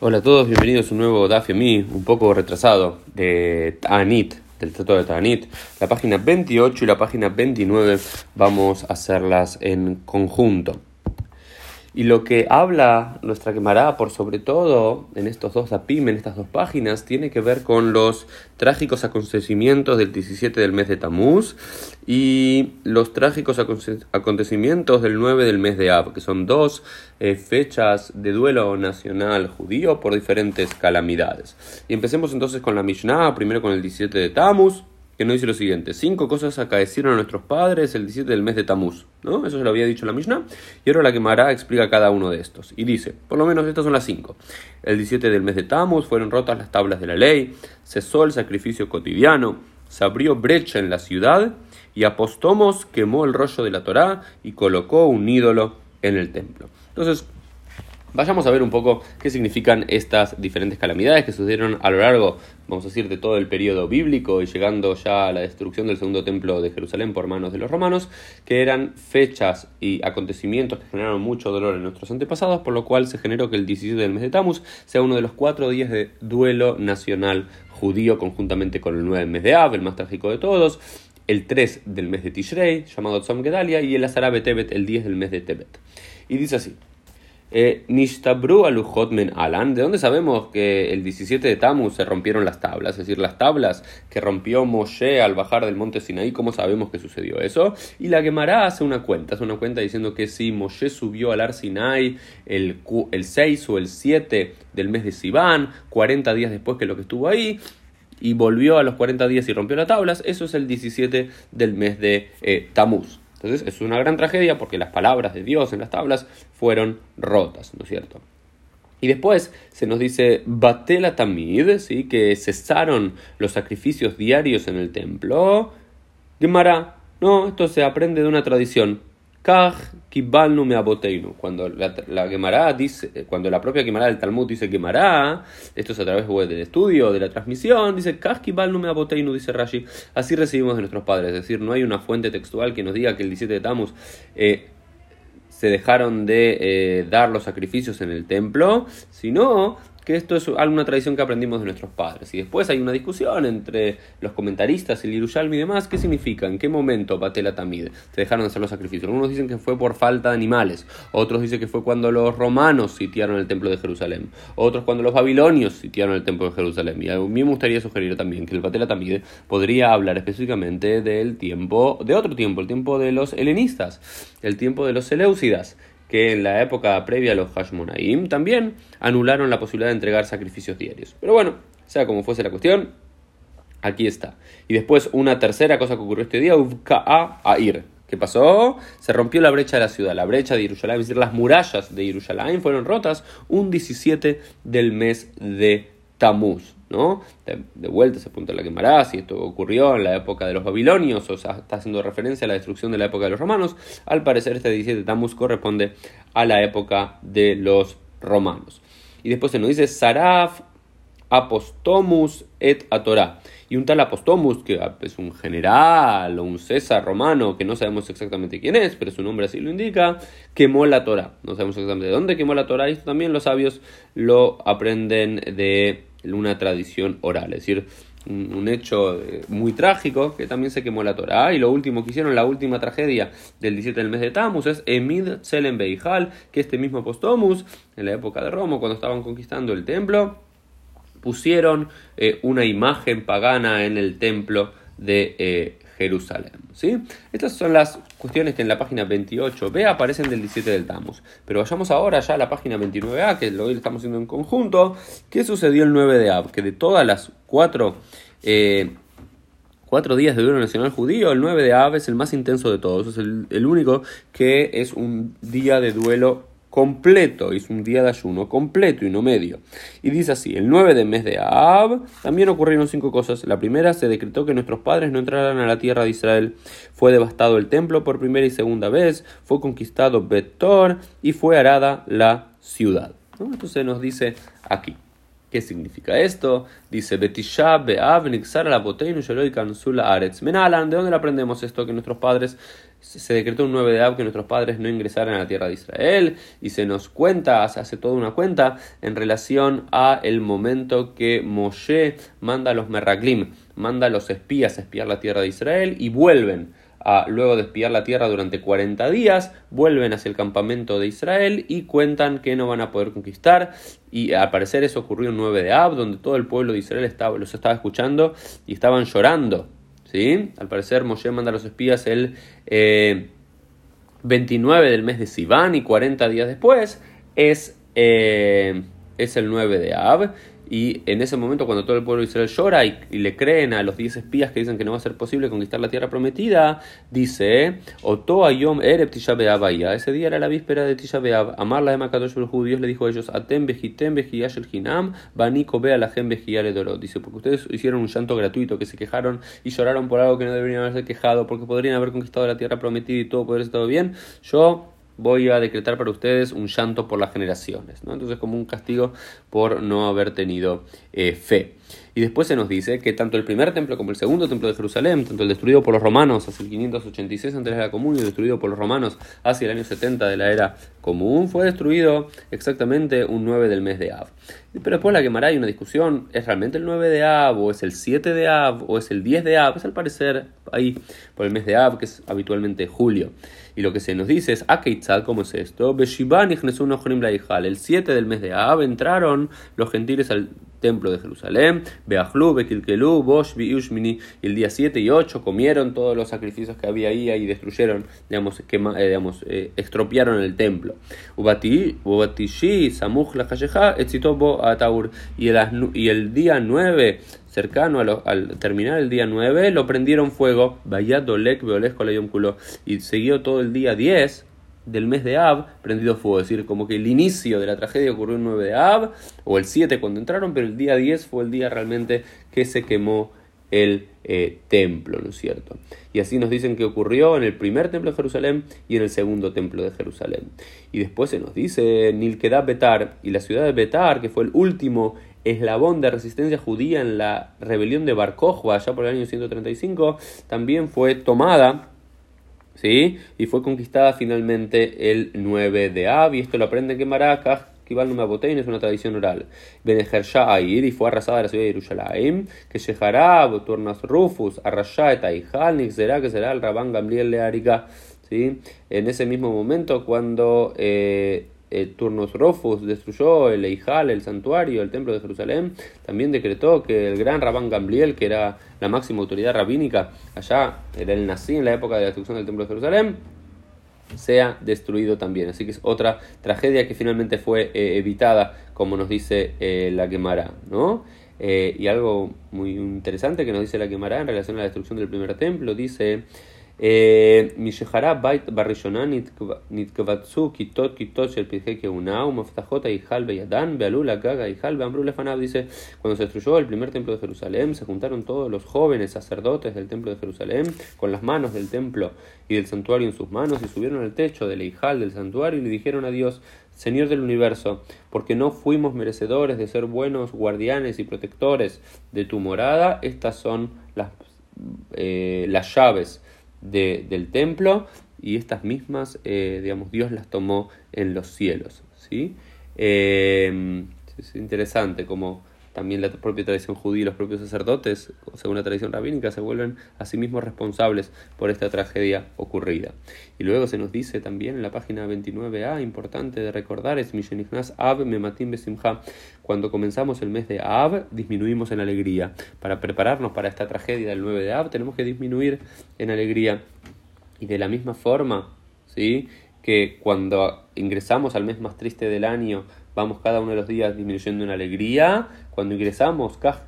Hola a todos, bienvenidos a un nuevo Daf mí, un poco retrasado, de Ta'anit, del Tratado de Ta'anit. La página 28 y la página 29 vamos a hacerlas en conjunto. Y lo que habla nuestra quemará, por sobre todo en estos dos apim, en estas dos páginas, tiene que ver con los trágicos acontecimientos del 17 del mes de Tamuz y los trágicos acontecimientos del 9 del mes de Ab, que son dos eh, fechas de duelo nacional judío por diferentes calamidades. Y empecemos entonces con la Mishnah, primero con el 17 de Tamuz que nos dice lo siguiente: Cinco cosas acaecieron a nuestros padres el 17 del mes de Tamuz. ¿no? Eso se lo había dicho la Mishnah. Y ahora la Gemara explica cada uno de estos. Y dice: Por lo menos estas son las cinco. El 17 del mes de Tamuz fueron rotas las tablas de la ley, cesó el sacrificio cotidiano, se abrió brecha en la ciudad y Apostomos quemó el rollo de la Torá y colocó un ídolo en el templo. Entonces, Vayamos a ver un poco qué significan estas diferentes calamidades que sucedieron a lo largo, vamos a decir, de todo el periodo bíblico y llegando ya a la destrucción del segundo templo de Jerusalén por manos de los romanos, que eran fechas y acontecimientos que generaron mucho dolor en nuestros antepasados, por lo cual se generó que el 17 del mes de Tammuz sea uno de los cuatro días de duelo nacional judío conjuntamente con el 9 mes de Av, el más trágico de todos, el 3 del mes de Tishrei, llamado Tzom Gedalia, y el Azarabe Tebet, el 10 del mes de Tebet. Y dice así. Eh, Nishtabru alujot men alan. ¿De dónde sabemos que el 17 de Tammuz se rompieron las tablas? Es decir, las tablas que rompió Moshe al bajar del monte Sinaí, ¿cómo sabemos que sucedió eso? Y la Gemara hace una cuenta, hace una cuenta diciendo que si Moshe subió al Ar Sinai el, el 6 o el 7 del mes de Sivan, 40 días después que lo que estuvo ahí, y volvió a los 40 días y rompió las tablas, eso es el 17 del mes de eh, Tammuz. Entonces es una gran tragedia porque las palabras de Dios en las tablas fueron rotas, ¿no es cierto? Y después se nos dice Batela Tamid, ¿sí? que cesaron los sacrificios diarios en el templo. Gemara, no, esto se aprende de una tradición. Cuando la, la dice, eh, cuando la propia Gemara del Talmud dice Gemara, esto es a través del estudio, de la transmisión, dice me dice Rashi. Así recibimos de nuestros padres. Es decir, no hay una fuente textual que nos diga que el 17 de Tammuz eh, se dejaron de eh, dar los sacrificios en el templo, sino que esto es alguna tradición que aprendimos de nuestros padres. Y después hay una discusión entre los comentaristas, el Yerushalmi y demás, ¿qué significa? ¿En qué momento Batela Tamid se dejaron de hacer los sacrificios? Algunos dicen que fue por falta de animales, otros dicen que fue cuando los romanos sitiaron el templo de Jerusalén, otros cuando los babilonios sitiaron el templo de Jerusalén. Y a mí me gustaría sugerir también que el Batela Tamid podría hablar específicamente del tiempo, de otro tiempo, el tiempo de los helenistas, el tiempo de los seleucidas que en la época previa a los Hashmonaim también anularon la posibilidad de entregar sacrificios diarios. Pero bueno, sea como fuese la cuestión, aquí está. Y después una tercera cosa que ocurrió este día, Uvka'a Air. ¿Qué pasó? Se rompió la brecha de la ciudad, la brecha de Jerusalén, es decir, las murallas de Jerusalén fueron rotas un 17 del mes de Tamuz. De, vuelta se apunta la quemará, si esto ocurrió en la época de los babilonios, o sea, está haciendo referencia a la destrucción de la época de los romanos. Al parecer, este 17 de Tammuz corresponde a la época de los romanos. Y después se nos dice Saraf Apostomus et Atorá. Y un tal Apostomus, que es un general o un César romano, que no sabemos exactamente quién es, pero su nombre así lo indica, quemó la Torah. No sabemos exactamente de dónde quemó la Torah. Y esto también los sabios lo aprenden de una tradición oral, es decir, un, hecho eh, muy trágico que también se quemó la Torah. Y lo último que hicieron, la última tragedia del 17 del mes de Tammuz, es Emid Selem Beijal, que este mismo Postomus, en la época de Roma, cuando estaban conquistando el templo, pusieron eh, una imagen pagana en el templo de eh, Jerusalén. ¿sí? Estas son las cuestiones que en la página 28b aparecen del 17 del Tammuz. Pero vayamos ahora ya a la página 29a, que lo estamos haciendo en conjunto. ¿Qué sucedió el 9 de Ab? Que de todas las cuatro... Eh, cuatro días de duelo nacional judío, el 9 de Ab es el más intenso de todos, es el, el único que es un día de duelo completo, es un día de ayuno completo y no medio. Y dice así, el 9 del mes de Ab también ocurrieron cinco cosas. La primera, se decretó que nuestros padres no entraran a la tierra de Israel. Fue devastado el templo por primera y segunda vez, fue conquistado Betor y fue arada la ciudad. Se nos dice aquí. ¿Qué significa esto? Dice Betisha Beav Nixar la ¿De dónde aprendemos esto? Que nuestros padres se decretó un 9 de Ab que nuestros padres no ingresaran a la tierra de Israel y se nos cuenta, se hace toda una cuenta en relación a el momento que Moshe manda a los Merraglim, manda a los espías a espiar la tierra de Israel y vuelven a, luego de espiar la tierra durante 40 días, vuelven hacia el campamento de Israel y cuentan que no van a poder conquistar. Y al parecer eso ocurrió el 9 de Ab, donde todo el pueblo de Israel estaba, los estaba escuchando y estaban llorando. ¿Sí? Al parecer Moshe manda a los espías el 29 eh, del mes de Sivan y 40 días después es, eh, es el 9 de Ab. Y en ese momento, cuando todo el pueblo de Israel llora y, le creen a los 10 espías que dicen que no va a ser posible conquistar la tierra prometida, dice: Oto ayom ereb Ese día era la víspera de Tisha B'Av. Amar la Emakadosh Dios le dijo a ellos: Atem bejitem el hinam, baniko bea la gem dolor. Dice: Porque ustedes hicieron un llanto gratuito, que se quejaron y lloraron por algo que no deberían haberse quejado, porque podrían haber conquistado la tierra prometida y todo poder estado bien. Yo voy a decretar para ustedes un llanto por las generaciones. ¿no? Entonces como un castigo por no haber tenido eh, fe. Y después se nos dice que tanto el primer templo como el segundo templo de Jerusalén, tanto el destruido por los romanos hacia el 586 antes de la era común y el destruido por los romanos hacia el año 70 de la era común, fue destruido exactamente un 9 del mes de Av. Pero después la quemará hay una discusión, ¿es realmente el 9 de Av o es el 7 de Av o es el 10 de Av? Es al parecer ahí por el mes de Av, que es habitualmente julio. Y lo que se nos dice es, Akeitzad, ¿cómo es esto? El 7 del mes de Av entraron los gentiles al templo de Jerusalén, Beachlu, Bekilkelu, Bosh, Biushmini, y el día 7 y 8 comieron todos los sacrificios que había ahí y destruyeron, digamos, quema, eh, digamos eh, el templo. Ubatishi, Samuch, la Etzitobo, Ataur, y el, y el día 9 cercano al terminar el día 9, lo prendieron fuego, Bayadolek, Culo, y siguió todo el día 10, del mes de Ab prendido fuego. Es decir, como que el inicio de la tragedia ocurrió el 9 de Ab o el 7 cuando entraron, pero el día 10 fue el día realmente que se quemó el eh, templo, ¿no es cierto? Y así nos dicen que ocurrió en el primer templo de Jerusalén y en el segundo templo de Jerusalén. Y después se nos dice Nilkedah Betar y la ciudad de Betar, que fue el último eslabón de resistencia judía en la rebelión de Bar allá por el año 135, también fue tomada ¿sí? Y fue conquistada finalmente el 9 de Ab, y esto lo aprende que Maracas, que Botein es una tradición oral. Benejersha Air, y fue arrasada la ciudad de Jerusalén, que Sheharab, Turnas Rufus, Arrasha Etaihal, será que será el Rabán Gamliel Learica, ¿sí? En ese mismo momento, cuando eh, eh, Turnos Rofus destruyó el Eijal, el santuario, el templo de Jerusalén, también decretó que el gran Rabán Gamliel, que era la máxima autoridad rabínica allá, era el nací en la época de la destrucción del templo de Jerusalén, sea destruido también. Así que es otra tragedia que finalmente fue eh, evitada, como nos dice eh, la Gemara, ¿no? y algo muy interesante que nos dice la Gemara en relación a la destrucción del primer templo, dice משחרה בית בראשונה נתקבצו כיתות כיתות של פרחי כהונה ומפתחות ההיכל בידן ועלו לגג ההיכל ואמרו לפניו, dice, cuando se destruyó el primer templo de Jerusalén, se juntaron todos los jóvenes sacerdotes del templo de Jerusalén con las manos del templo y del santuario en sus manos y subieron al techo del hijal del santuario y le dijeron a Dios, Señor del universo, porque no fuimos merecedores de ser buenos guardianes y protectores de tu morada, estas son las, eh, las llaves de, del templo y estas mismas, eh, digamos, Dios las tomó en los cielos. ¿sí? Eh, es interesante como también la propia tradición judía y los propios sacerdotes, según la tradición rabínica, se vuelven a sí mismos responsables por esta tragedia ocurrida. Y luego se nos dice también en la página 29a, importante de recordar, es Mishenichnas Av Mematim Besimha. Cuando comenzamos el mes de Av, disminuimos en alegría. Para prepararnos para esta tragedia del 9 de Av, tenemos que disminuir en alegría. Y de la misma forma, ¿sí? que cuando ingresamos al mes más triste del año, vamos cada uno de los días disminuyendo en alegría. Cuando ingresamos, cuando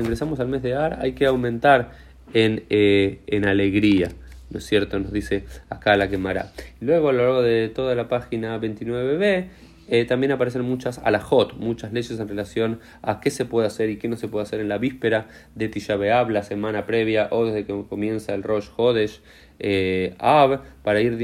ingresamos al mes de Ar, hay que aumentar en, eh, en alegría. ¿No es cierto? Nos dice acá la quemará. Luego, a lo largo de toda la página 29b, eh, también aparecen muchas alajot, muchas leyes en relación a qué se puede hacer y qué no se puede hacer en la víspera de Tisha la semana previa o desde que comienza el Rosh Hodesh eh, Av, para ir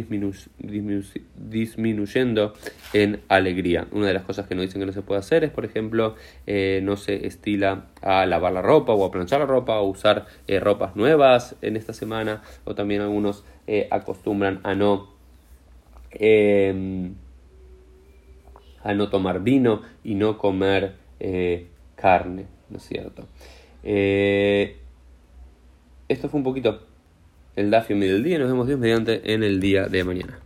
disminuyendo en alegría. Una de las cosas que nos dicen que no se puede hacer es, por ejemplo, eh, no se estila a lavar la ropa o a planchar la ropa o usar ropas nuevas en esta semana o también algunos acostumbran a no Em, a no tomar vino y no comer eh, carne, ¿no es cierto? Eh, esto fue un poquito el Dafio del día. Nos vemos Dios mediante en el día de mañana.